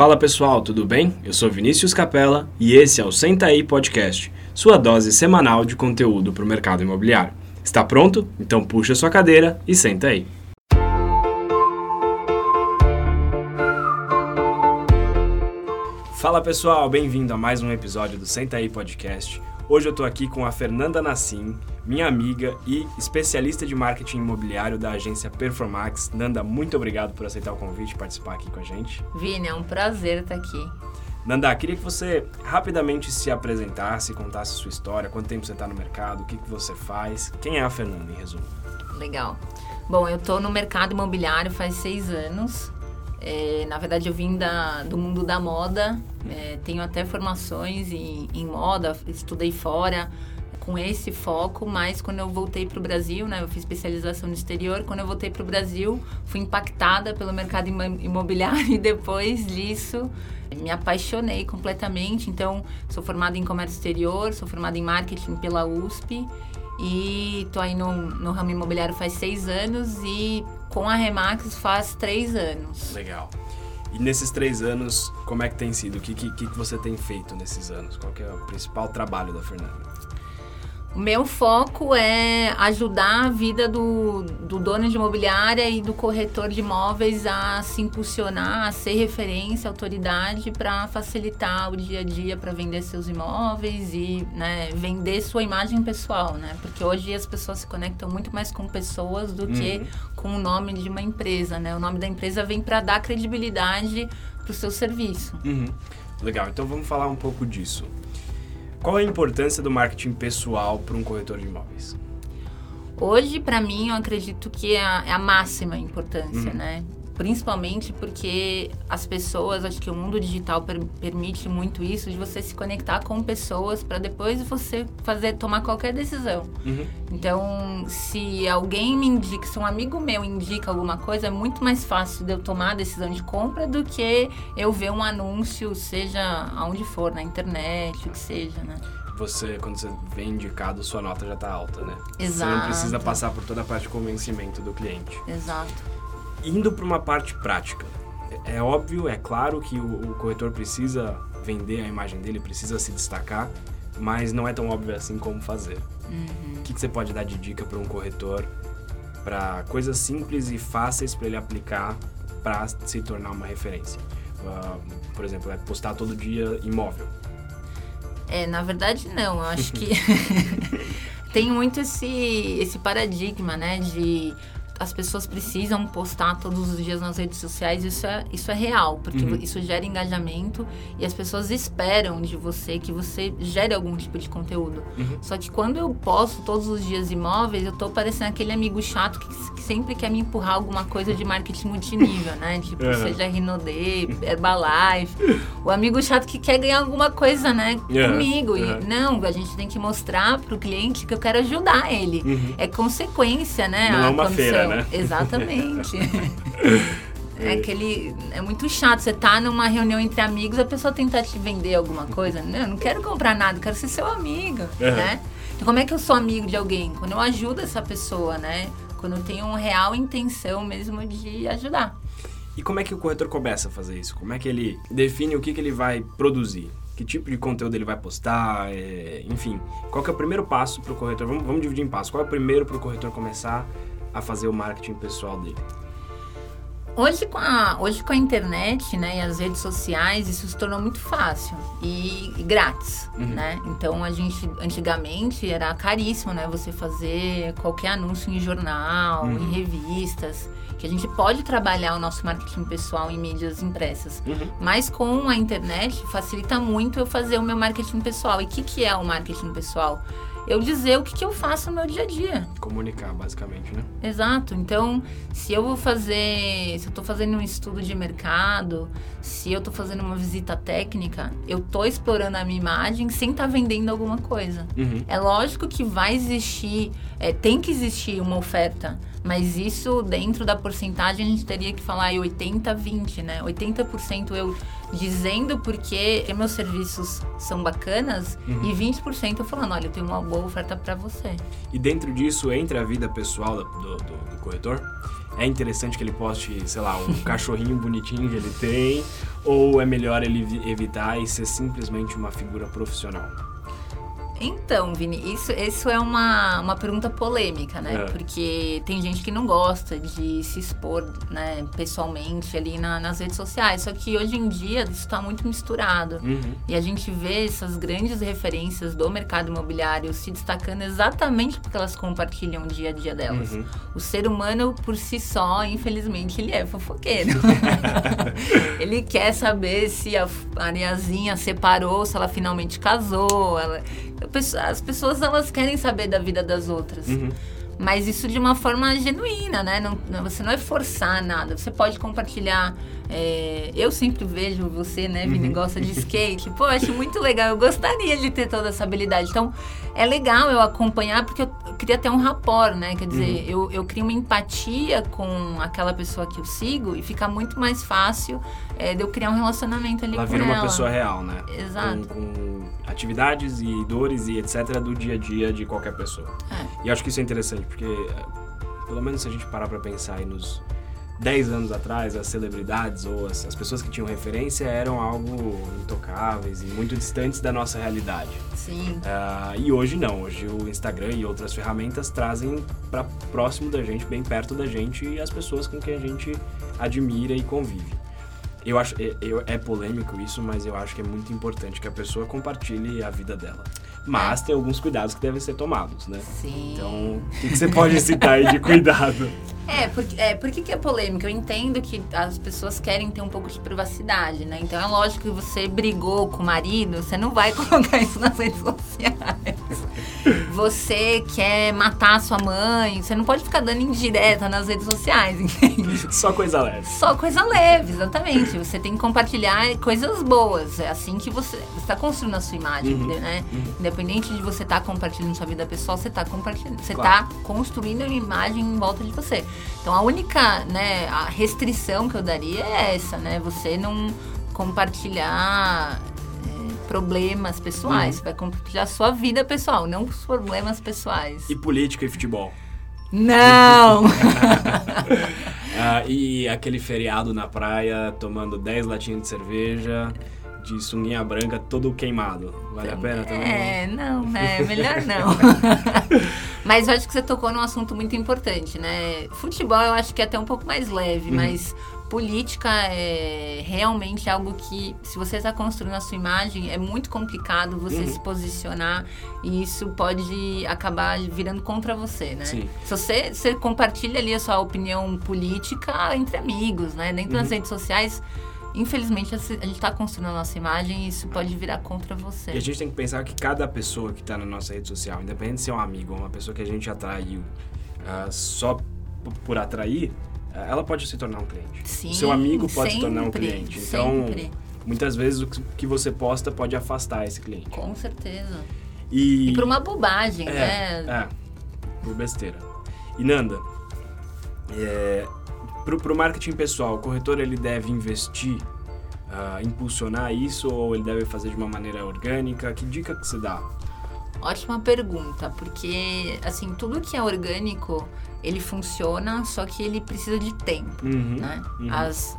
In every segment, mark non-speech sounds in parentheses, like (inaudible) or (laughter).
Fala pessoal, tudo bem? Eu sou Vinícius Capella e esse é o Senta aí Podcast, sua dose semanal de conteúdo para o mercado imobiliário. Está pronto? Então puxa sua cadeira e senta aí. Fala pessoal, bem-vindo a mais um episódio do Senta aí Podcast. Hoje eu estou aqui com a Fernanda Nassim, minha amiga e especialista de marketing imobiliário da agência Performax. Nanda, muito obrigado por aceitar o convite e participar aqui com a gente. Vini, é um prazer estar aqui. Nanda, queria que você rapidamente se apresentasse, contasse sua história, quanto tempo você está no mercado, o que, que você faz. Quem é a Fernanda, em resumo? Legal. Bom, eu estou no mercado imobiliário faz seis anos. É, na verdade, eu vim da, do mundo da moda, é, tenho até formações em, em, moda, estudei fora com esse foco, mas quando eu voltei para o Brasil, né, eu fiz especialização no exterior, quando eu voltei para o Brasil, fui impactada pelo mercado imobiliário (laughs) e depois disso me apaixonei completamente. Então, sou formada em comércio exterior, sou formada em marketing pela USP e tô aí no, no ramo imobiliário faz seis anos e com a Remax faz três anos. Legal. E nesses três anos, como é que tem sido? O que, que, que você tem feito nesses anos? Qual é o principal trabalho da Fernanda? O meu foco é ajudar a vida do, do dono de imobiliária e do corretor de imóveis a se impulsionar, a ser referência, autoridade para facilitar o dia a dia para vender seus imóveis e né, vender sua imagem pessoal, né? Porque hoje as pessoas se conectam muito mais com pessoas do uhum. que com o nome de uma empresa, né? O nome da empresa vem para dar credibilidade para o seu serviço. Uhum. Legal, então vamos falar um pouco disso. Qual é a importância do marketing pessoal para um corretor de imóveis? Hoje, para mim, eu acredito que é a, é a máxima importância, uhum. né? Principalmente porque as pessoas, acho que o mundo digital per, permite muito isso, de você se conectar com pessoas para depois você fazer tomar qualquer decisão. Uhum. Então, se alguém me indica, se um amigo meu indica alguma coisa, é muito mais fácil de eu tomar a decisão de compra do que eu ver um anúncio, seja aonde for, na internet, o que seja, né? você, quando você vem indicado, sua nota já está alta, né? Exato. Você não precisa passar por toda a parte de convencimento do cliente. Exato indo para uma parte prática. É, é óbvio, é claro que o, o, corretor precisa vender a imagem dele, precisa se destacar, mas não é tão óbvio assim como fazer. Uhum. O que, que você pode dar de dica para um corretor para coisas simples e fáceis para ele aplicar para se tornar uma referência? Uh, por exemplo, é postar todo dia imóvel. É, na verdade não. Eu acho que (laughs) (laughs) tem muito esse, esse paradigma, né, de as pessoas precisam postar todos os dias nas redes sociais, isso é, isso é real, porque uhum. isso gera engajamento e as pessoas esperam de você que você gere algum tipo de conteúdo. Uhum. Só que quando eu posto todos os dias imóveis, eu tô parecendo aquele amigo chato que, que sempre quer me empurrar alguma coisa de marketing multinível, né? (laughs) Tipo, uhum. seja Rinode, Herbalife. o amigo chato que quer ganhar alguma coisa, né? Comigo. E não, a gente tem que mostrar pro cliente que eu quero ajudar ele. Uhum. É consequência, né? Não é uma feira, né? Exatamente. (laughs) É aquele. É muito chato. Você tá numa reunião entre amigos, a pessoa tenta te vender alguma coisa. Não, eu não quero comprar nada, eu quero ser seu amigo, uhum. né? Então, como é que eu sou amigo de alguém? Quando eu ajudo essa pessoa, né? Quando eu tenho uma real intenção mesmo de ajudar. E como é que o corretor começa a fazer isso? Como é que ele define o que, que ele vai produzir? Que tipo de conteúdo ele vai postar? É, enfim, qual que é o primeiro passo para o corretor? Vamos, vamos dividir em passos. Qual é o primeiro para o corretor começar a fazer o marketing pessoal dele? Hoje com, a, hoje com a internet né, e as redes sociais, isso se tornou muito fácil e, e grátis, uhum. né? Então, a gente, antigamente, era caríssimo, né? Você fazer qualquer anúncio em jornal, uhum. em revistas, que a gente pode trabalhar o nosso marketing pessoal em mídias impressas. Uhum. Mas com a internet, facilita muito eu fazer o meu marketing pessoal. E o que, que é o marketing pessoal? Eu dizer o que, que eu faço no meu dia a dia. Comunicar, basicamente, né? Exato. Então, se eu vou fazer, se eu estou fazendo um estudo de mercado, se eu estou fazendo uma visita técnica, eu estou explorando a minha imagem sem estar tá vendendo alguma coisa. Uhum. É lógico que vai existir, é, tem que existir uma oferta, mas isso dentro da porcentagem a gente teria que falar 80 20, né? 80% eu dizendo porque meus serviços são bacanas uhum. e 20% eu falando, olha, eu tenho uma boa oferta para você. E dentro disso entra a vida pessoal do, do, do corretor? é interessante que ele poste, sei lá, um (laughs) cachorrinho bonitinho que ele tem, ou é melhor ele evitar e ser simplesmente uma figura profissional? Então, Vini, isso, isso é uma, uma pergunta polêmica, né? É. Porque tem gente que não gosta de se expor né, pessoalmente ali na, nas redes sociais. Só que hoje em dia isso está muito misturado. Uhum. E a gente vê essas grandes referências do mercado imobiliário se destacando exatamente porque elas compartilham o dia a dia delas. Uhum. O ser humano, por si só, infelizmente, ele é fofoqueiro. (laughs) ele quer saber se a Ariazinha separou, se ela finalmente casou. Ela as pessoas elas querem saber da vida das outras. Uhum. Mas isso de uma forma genuína, né? Não, você não é forçar nada. Você pode compartilhar. É, eu sempre vejo você, né, Vini, uhum. gosta de (laughs) skate. Pô, acho muito legal. Eu gostaria de ter toda essa habilidade. Então, é legal eu acompanhar porque eu, queria ter um rapport, né? Quer dizer, uhum. eu, eu crio uma empatia com aquela pessoa que eu sigo e fica muito mais fácil é, de eu criar um relacionamento ali ela com ela. Ela vira uma pessoa real, né? Exato. Com, com atividades e dores e etc. do dia a dia de qualquer pessoa. É. E acho que isso é interessante, porque pelo menos se a gente parar para pensar aí nos 10 anos atrás, as celebridades ou as, as, pessoas que tinham referência eram algo intocáveis e muito distantes da nossa realidade. Sim. Uh, e hoje não. Hoje o Instagram e outras ferramentas trazem para próximo da gente, bem perto da gente, as pessoas com quem a gente admira e convive. Eu acho, é, eu, é polêmico isso, mas eu acho que é muito importante que a pessoa compartilhe a vida dela. Mas tem alguns cuidados que devem ser tomados, né? Sim. Então, o que, que você pode citar aí de (laughs) cuidado? É, porque, é, por que, que é polêmico? Eu entendo que as pessoas querem ter um pouco de privacidade, né? Então é lógico que você brigou com o marido, você não vai (laughs) colocar isso nas redes sociais você quer matar sua mãe, você não pode ficar dando indireta nas redes sociais, (laughs) entende? Só coisa leve. Só coisa leve, exatamente. Você tem que compartilhar coisas boas. É assim que você está construindo a sua imagem, uhum, né? Uhum. Independente de você estar tá compartilhando sua vida pessoal, você está compartilhando, você está claro. construindo uma imagem em volta de você. Então a única, né, a restrição que eu daria é essa, né? Você não compartilhar problemas pessoais. Uhum. Vai compartilhar sua vida pessoal, não os problemas pessoais. E política e futebol. Não! (laughs) (laughs) ah, e aquele feriado na praia, tomando 10 latinhas de cerveja, de sunguinha branca, todo queimado. Vale a pena também? É, não, né? Melhor não. (laughs) mas eu acho que você tocou num assunto muito importante, né? Futebol eu acho que é até um pouco mais leve, uhum. mas política é realmente algo que, se você está construindo a sua imagem, é muito complicado você uhum. se posicionar e isso pode acabar virando contra você, né? Sim. Se você, você compartilha ali a sua opinião política entre amigos, né? Dentro uhum. das redes sociais, infelizmente a gente está construindo a nossa imagem e isso pode virar contra você. E a gente tem que pensar que cada pessoa que está na nossa rede social, independente de ser um amigo ou uma pessoa que a gente atraiu uh, só por atrair, ela pode se tornar um cliente. Sim, o seu amigo pode sempre, se tornar um cliente. Então, sempre. muitas vezes o que você posta pode afastar esse cliente. Com certeza. E, e por uma bobagem, é, né? É, por besteira. E Nanda, é, para o marketing pessoal, o corretor ele deve investir, uh, impulsionar isso ou ele deve fazer de uma maneira orgânica? Que dica que você dá? Ótima pergunta, porque assim, tudo que é orgânico ele funciona, só que ele precisa de tempo, uhum, né? Uhum. As,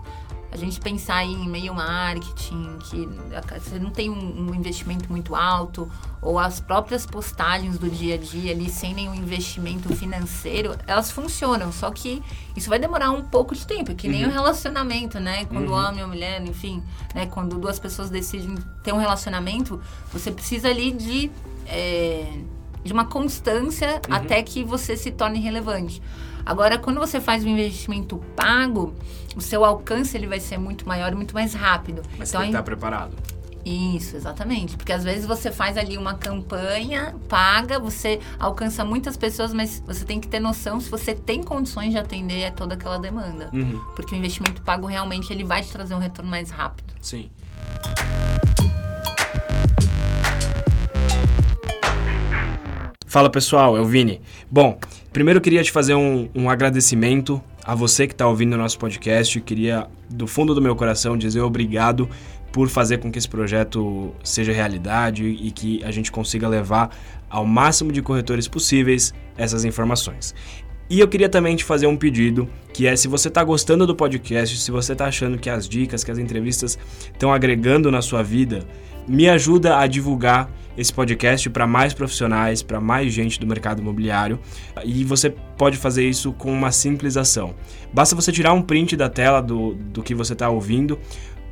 a gente pensar em e-mail marketing, que você não tem um, um, investimento muito alto, ou as próprias postagens do dia a dia ali, sem nenhum investimento financeiro, elas funcionam, só que isso vai demorar um pouco de tempo, que nem uhum. um relacionamento, né? Quando uhum. homem ou mulher, enfim, né? Quando duas pessoas decidem ter um relacionamento, você precisa ali de... É, de uma constância uhum. até que você se torne relevante. Agora, quando você faz um investimento pago, o seu alcance ele vai ser muito maior e muito mais rápido. Mas então, você tem que estar preparado. Isso, exatamente. Porque às vezes você faz ali uma campanha, paga, você alcança muitas pessoas, mas você tem que ter noção se você tem condições de atender toda aquela demanda. Uhum. Porque o investimento pago realmente ele vai te trazer um retorno mais rápido. Sim. Fala pessoal, é o Vini. Bom, primeiro eu queria te fazer um, um agradecimento a você que está ouvindo o nosso podcast. Eu queria, do fundo do meu coração, dizer obrigado por fazer com que esse projeto seja realidade e que a gente consiga levar ao máximo de corretores possíveis essas informações. E eu queria também te fazer um pedido, que é se você está gostando do podcast, se você está achando que as dicas, que as entrevistas estão agregando na sua vida, me ajuda a divulgar esse podcast para mais profissionais, para mais gente do mercado imobiliário. E você pode fazer isso com uma simples ação. Basta você tirar um print da tela do, do que você está ouvindo,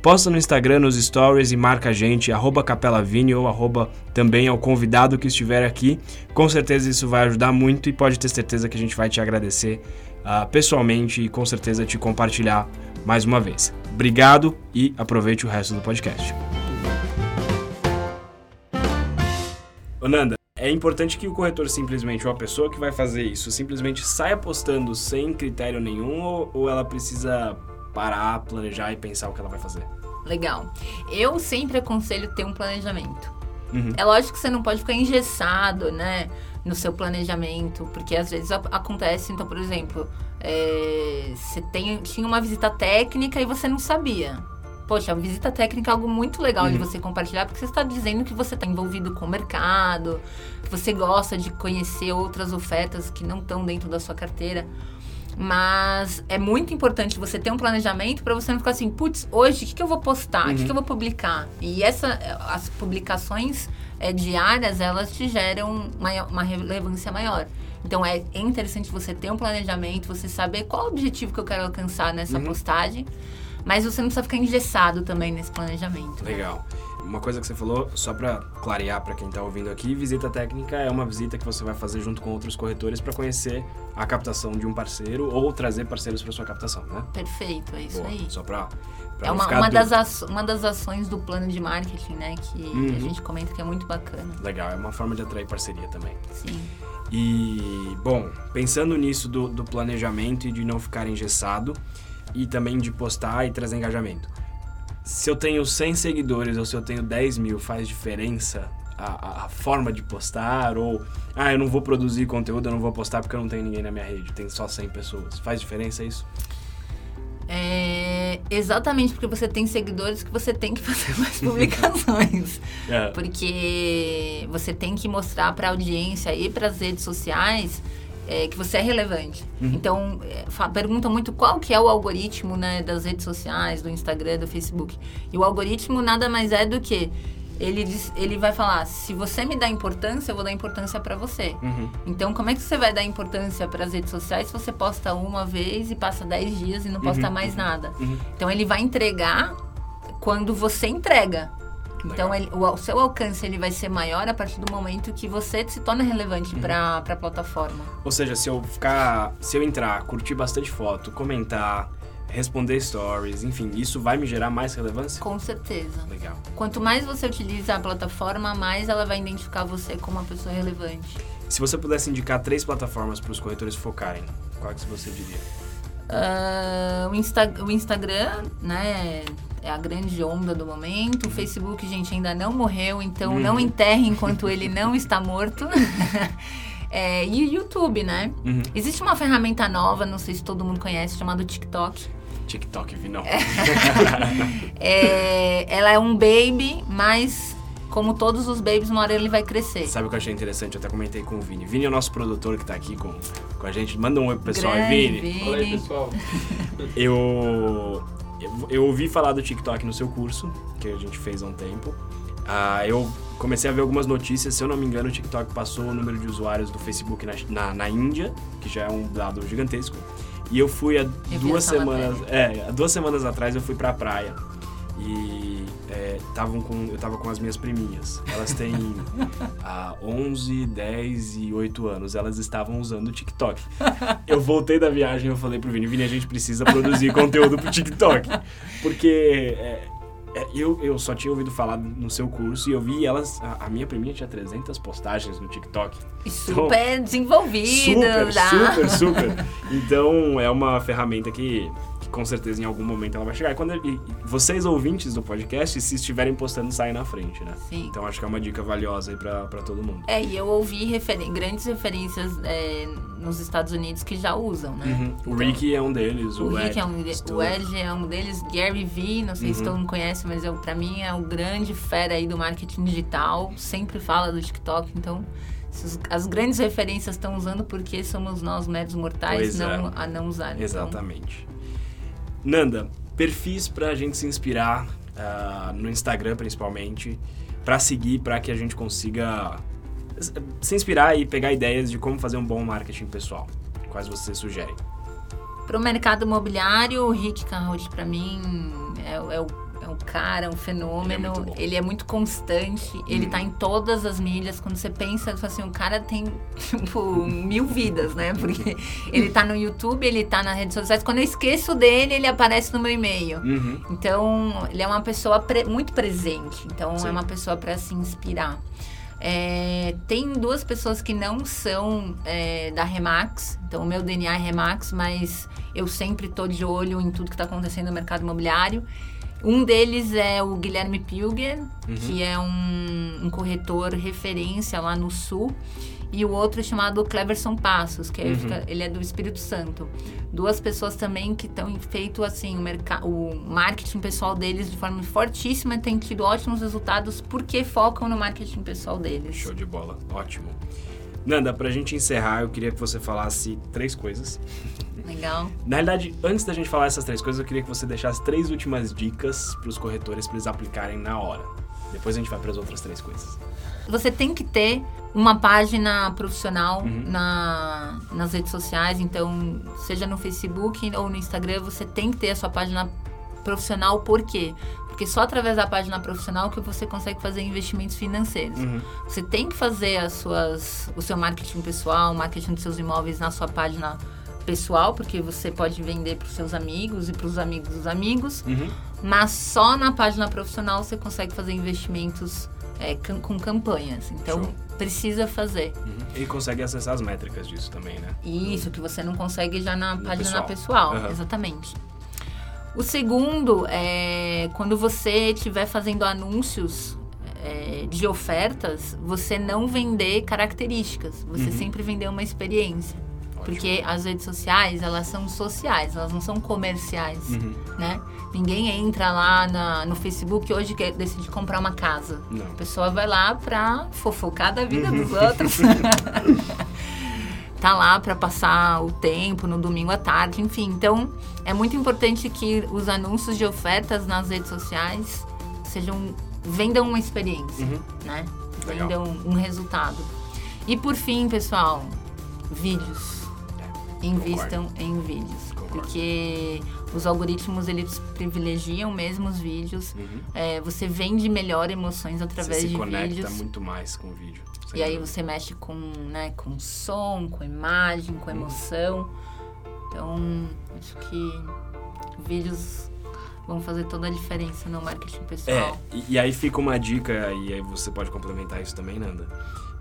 Posta no Instagram, nos stories e marca a gente, arroba capelavini ou arroba também ao convidado que estiver aqui. Com certeza isso vai ajudar muito e pode ter certeza que a gente vai te agradecer uh, pessoalmente e com certeza te compartilhar mais uma vez. Obrigado e aproveite o resto do podcast. Nanda, é importante que o corretor simplesmente, ou a pessoa que vai fazer isso, simplesmente saia postando sem critério nenhum ou, ou ela precisa parar, planejar e pensar o que ela vai fazer. Legal. Eu sempre aconselho ter um planejamento. Uhum. É lógico que você não pode ficar engessado, né? No seu planejamento, porque às vezes acontece, então, por exemplo, é, você tem, tinha uma visita técnica e você não sabia. Poxa, visita técnica é algo muito legal uhum. de você compartilhar, porque você está dizendo que você está envolvido com o mercado, que você gosta de conhecer outras ofertas que não estão dentro da sua carteira. Mas é muito importante você ter um planejamento para você não ficar assim, putz, hoje o que, que eu vou postar? O uhum. que, que eu vou publicar? E essa, as publicações é, diárias, elas te geram uma, uma relevância maior. Então é interessante você ter um planejamento, você saber qual o objetivo que eu quero alcançar nessa uhum. postagem, mas você não precisa ficar engessado também nesse planejamento. Legal. Uma coisa que você falou, só para clarear para quem está ouvindo aqui, visita técnica é uma visita que você vai fazer junto com outros corretores para conhecer a captação de um parceiro ou trazer parceiros para sua captação, né? Perfeito, é isso Boa, aí. Só para é uma, uma, das uma das ações do plano de marketing, né? Que uhum. a gente comenta que é muito bacana. Legal, é uma forma de atrair parceria também. Sim. E, bom, pensando nisso do, do planejamento e de não ficar engessado e também de postar e trazer engajamento se eu tenho 100 seguidores ou se eu tenho 10 mil, faz diferença a, a, forma de postar? Ou, ah, eu não vou produzir conteúdo, eu não vou postar porque eu não tenho ninguém na minha rede, tem só 100 pessoas. Faz diferença isso? É exatamente porque você tem seguidores que você tem que (laughs) fazer mais publicações. (laughs) é. Porque você tem que mostrar para a audiência e para as redes sociais é, que você é relevante. Uhum. Então, é, pergunta muito qual que é o algoritmo né, das redes sociais, do Instagram, do Facebook. E o algoritmo nada mais é do que ele, diz, ele vai falar: se você me dá importância, eu vou dar importância para você. Uhum. Então, como é que você vai dar importância para as redes sociais se você posta uma vez e passa 10 dias e não posta uhum. mais nada? Uhum. Então, ele vai entregar quando você entrega. Então, ele, o, o, seu alcance ele vai ser maior a partir do momento que você se torna relevante uhum. para a plataforma. Ou seja, se eu ficar, se eu entrar, curtir bastante foto, comentar, responder stories, enfim, isso vai me gerar mais relevância? Com certeza. Legal. Quanto mais você utiliza a plataforma, mais ela vai identificar você como uma pessoa relevante. Se você pudesse indicar três plataformas para os corretores focarem, quais você diria? Uh, o, Insta o Instagram, né? É a grande onda do momento. O Facebook, gente, ainda não morreu, então uhum. não enterre enquanto ele (laughs) não está morto. (laughs) é, e o YouTube, né? Uhum. Existe uma ferramenta nova, não sei se todo mundo conhece, chamada TikTok. TikTok, vi não. (laughs) é, ela é um baby, mas como todos os babies, uma hora ele vai crescer. Sabe o que eu achei interessante? Eu até comentei com o Vini. Vini é o nosso produtor que está aqui com, com a gente. Manda um oi pro pessoal, Grande, Vini. Vini. Fala aí, pessoal. eu, eu, ouvi falar do TikTok no seu curso, que a gente fez há um tempo. Ah, eu comecei a ver algumas notícias, se eu não me engano, o TikTok passou o número de usuários do Facebook na, na, na Índia, que já é um dado gigantesco. E eu fui há eu duas semanas. É, há duas semanas atrás eu fui pra praia. E é, tavam com, eu tava com as minhas priminhas. Elas têm (laughs) ah, 11, 10 e 8 anos. Elas estavam usando o TikTok. Eu voltei da viagem e eu falei pro Vini, Vini, a gente precisa produzir conteúdo pro TikTok. Porque é, é, eu, eu só tinha ouvido falar no seu curso e eu vi elas. A, a minha priminha tinha 300 postagens no TikTok. E super então, desenvolvida. Super, super, super. Então é uma ferramenta que com certeza em algum momento ela vai chegar. E quando ele, vocês ouvintes do podcast, se estiverem postando, saem na frente, né? Sim. Então acho que é uma dica valiosa aí pra, pra todo mundo. É, e eu ouvi referen grandes referências é, nos Estados Unidos que já usam, né? Uhum. O Rick é um deles, o, O Ed. Rick é um, de- o. Ed é um deles, Gary Vee, não sei se Uhum. todo mundo conhece, mas eu, pra mim é o grande fera aí do marketing digital, sempre fala do TikTok, então se as grandes referências estão usando porque somos nós meros mortais Pois é. não, a não usar. Então, Exatamente. Nanda, perfis pra gente se inspirar ah, no Instagram principalmente, pra seguir, pra que a gente consiga se inspirar e pegar ideias de como fazer um bom marketing pessoal. Quais você sugere? Pro mercado imobiliário, o Rick Carrot pra mim é, o- é o, cara, um fenômeno. muito bom. Ele é muito constante, ele Uhum. tá em todas as mídias. Quando você pensa, assim, o cara tem (laughs) tipo mil vidas, né? Porque ele tá no YouTube, ele tá nas redes sociais. Quando eu esqueço dele, ele aparece no meu e-mail. Uhum. Então, ele é uma pessoa pre- muito presente. Então, Sim. é uma pessoa para se inspirar. É, tem duas pessoas que não são é, da Remax. Então, o meu DNA é Remax, mas eu sempre tô de olho em tudo que está acontecendo no mercado imobiliário. Um deles é o Guilherme Pilger, que é um, um corretor referência lá no Sul. E o outro é chamado Cleverson Passos, que é- Uhum. fica- ele é do Espírito Santo. Duas pessoas também que estão feito assim o, o marketing pessoal deles de forma fortíssima, têm tido ótimos resultados porque focam no marketing pessoal deles. Show de bola, ótimo. Nanda, pra gente encerrar, eu queria que você falasse três coisas. Legal. Na realidade, antes da gente falar essas três coisas, eu queria que você deixasse três últimas dicas pros corretores pra eles aplicarem na hora. Depois a gente vai pras outras três coisas. Você tem que ter uma página profissional Uhum. na, nas redes sociais, então, seja no Facebook ou no Instagram, você tem que ter a sua página profissional. Por quê? Porque só através da página profissional que você consegue fazer investimentos financeiros. Uhum. Você tem que fazer as suas, o seu marketing pessoal, o marketing dos seus imóveis na sua página pessoal, porque você pode vender para os seus amigos e para os amigos dos amigos, Uhum. mas só na página profissional você consegue fazer investimentos é, com campanhas. Então, Show. precisa fazer. Uhum. E consegue acessar as métricas disso também, né? Isso que você não consegue já na No página pessoal. pessoal, Aham. exatamente. O segundo é quando você estiver fazendo anúncios é, de ofertas, você não vender características, você Uhum. sempre vender uma experiência. Porque as redes sociais, elas são sociais, elas não são comerciais, Uhum. né? Ninguém entra lá na- no Facebook hoje que decide comprar uma casa. Não. A pessoa vai lá pra fofocar da vida Uhum. dos outros. (laughs) tá lá pra passar o tempo no domingo à tarde, enfim. Então, é muito importante que os anúncios de ofertas nas redes sociais sejam vendam uma experiência, Uhum. né? Legal. Vendam um resultado. E por fim, pessoal, vídeos. Invistam em vídeos. Concordo. Porque os algoritmos, eles privilegiam mesmo os vídeos. Uhum. É, você vende melhor emoções Você através se de conecta vídeos. muito mais com o vídeo. E aí dúvida. você mexe com, né, com som, com imagem, com emoção. Então, acho que vídeos vão fazer toda a diferença no marketing É, pessoal. e, e aí fica uma dica, e aí você pode complementar isso também, Nanda.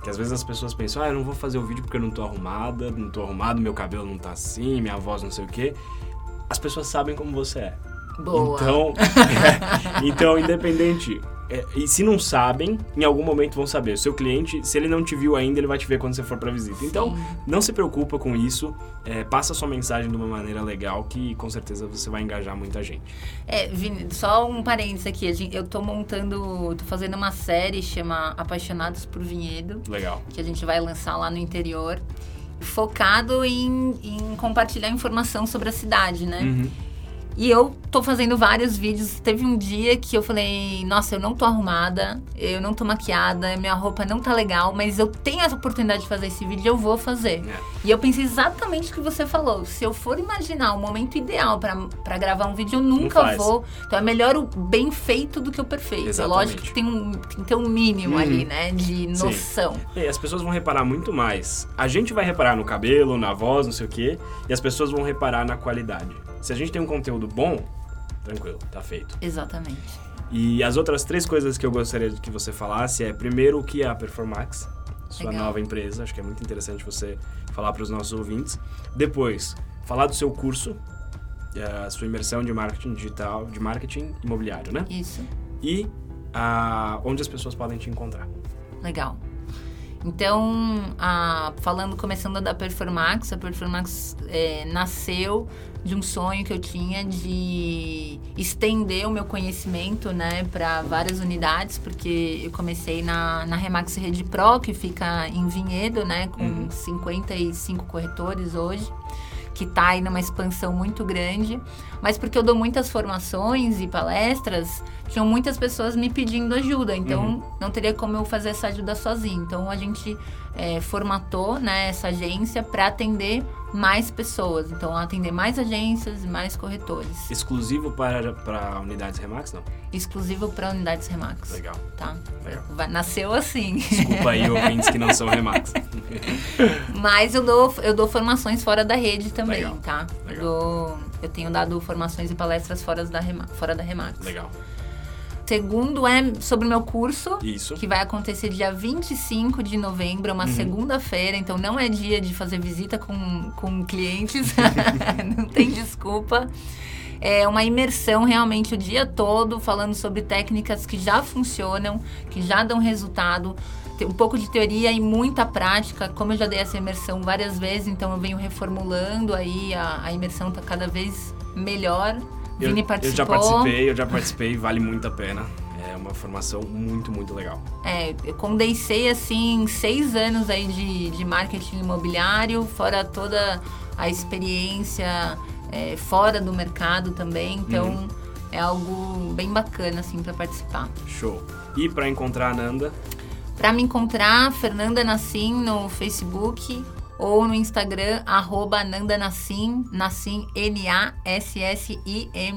Que às vezes as pessoas pensam, ah, eu não vou fazer o vídeo porque eu não tô arrumada, não tô arrumado, meu cabelo não tá assim, minha voz não sei o quê. As pessoas sabem como você é. Boa. Então, (laughs) então independente. É, e se não sabem, em algum momento vão saber. O seu cliente, se ele não te viu ainda, ele vai te ver quando você for pra visita. Então, Sim. não se preocupa com isso. é, passa a sua mensagem de uma maneira legal que com certeza você vai engajar muita gente. É, Vini, só um parênteses aqui. Eu tô montando, tô fazendo uma série chama Apaixonados por Vinhedo, Legal. que a gente vai lançar lá no interior, focado em, em compartilhar informação sobre a cidade, né? Uhum. E eu tô fazendo vários vídeos. Teve um dia que eu falei, nossa, eu não tô arrumada, eu não tô maquiada, minha roupa não tá legal, mas eu tenho essa oportunidade de fazer esse vídeo, eu vou fazer. É. E eu pensei exatamente o que você falou. Se eu for imaginar o momento ideal pra pra gravar um vídeo, eu nunca vou. Então é melhor o bem feito do que o perfeito. Exatamente. É lógico que tem, um, tem que ter um mínimo Uhum. ali, né? De Sim. noção. E as pessoas vão reparar muito mais. A gente vai reparar no cabelo, na voz, não sei o quê, e as pessoas vão reparar na qualidade. Se a gente tem um conteúdo bom, tranquilo, tá feito. Exatamente. E as outras três coisas que eu gostaria que você falasse é, primeiro, o que é a Performax, sua Legal. nova empresa, acho que é muito interessante você falar para os nossos ouvintes. Depois, falar do seu curso, é, a sua imersão de marketing digital, de marketing imobiliário, né? Isso. E uh, onde as pessoas podem te encontrar. Legal. Então, a, falando, começando da Performax, a Performax é, nasceu de um sonho que eu tinha de estender o meu conhecimento né, para várias unidades, porque eu comecei na, na Remax Rede Pro, que fica em Vinhedo, né, com uhum. 55 corretores hoje que está aí numa expansão muito grande, mas porque eu dou muitas formações e palestras, tinham muitas pessoas me pedindo ajuda, então uhum. não teria como eu fazer essa ajuda sozinho. Então a gente é, formatou né, essa agência para atender mais pessoas, então atender mais agências e mais corretores. Exclusivo para, para unidades Remax, não? Exclusivo para unidades Remax. Legal. Tá. Legal. Nasceu assim. Desculpa aí, (laughs) ouvintes que não são Remax. Mas eu dou, eu dou formações fora da rede também, Legal. tá? Legal. Eu, dou, eu tenho dado formações e palestras fora da, fora da Remax. Legal. Segundo é sobre o meu curso. Isso. Que vai acontecer dia 25 de novembro, uma uhum. segunda-feira. Então não é dia de fazer visita com, com clientes. (laughs) não tem desculpa. É uma imersão realmente o dia todo, falando sobre técnicas que já funcionam, que já dão resultado. Um pouco de teoria e muita prática. Como eu já dei essa imersão várias vezes, então eu venho reformulando aí, a, a imersão está cada vez melhor. Eu, Vini participou. Eu já participei, eu já participei, vale muito a pena. É uma formação muito, muito legal. É, eu condensei, assim, seis anos aí de, de marketing imobiliário, fora toda a experiência é, fora do mercado também. Então, uhum. é algo bem bacana, assim, para participar. Show. E para encontrar a Nanda? Para me encontrar, Fernanda Nassim no Facebook ou no Instagram, arroba Nanda Nassim, Nassim, N-A-S-S-I-M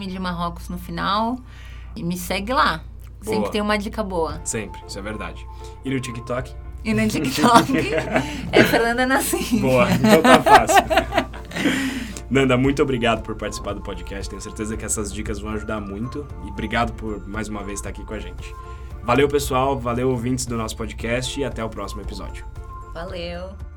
de Marrocos no final. E me segue lá. Boa. Sempre tem uma dica boa. Sempre, isso é verdade. E no TikTok? E no TikTok (laughs) é Fernanda Nassim. Boa, então tá fácil. Nanda, muito obrigado por participar do podcast. Tenho certeza que essas dicas vão ajudar muito. E obrigado por mais uma vez estar aqui com a gente. Valeu, pessoal. Valeu, ouvintes do nosso podcast. E até o próximo episódio. Valeu.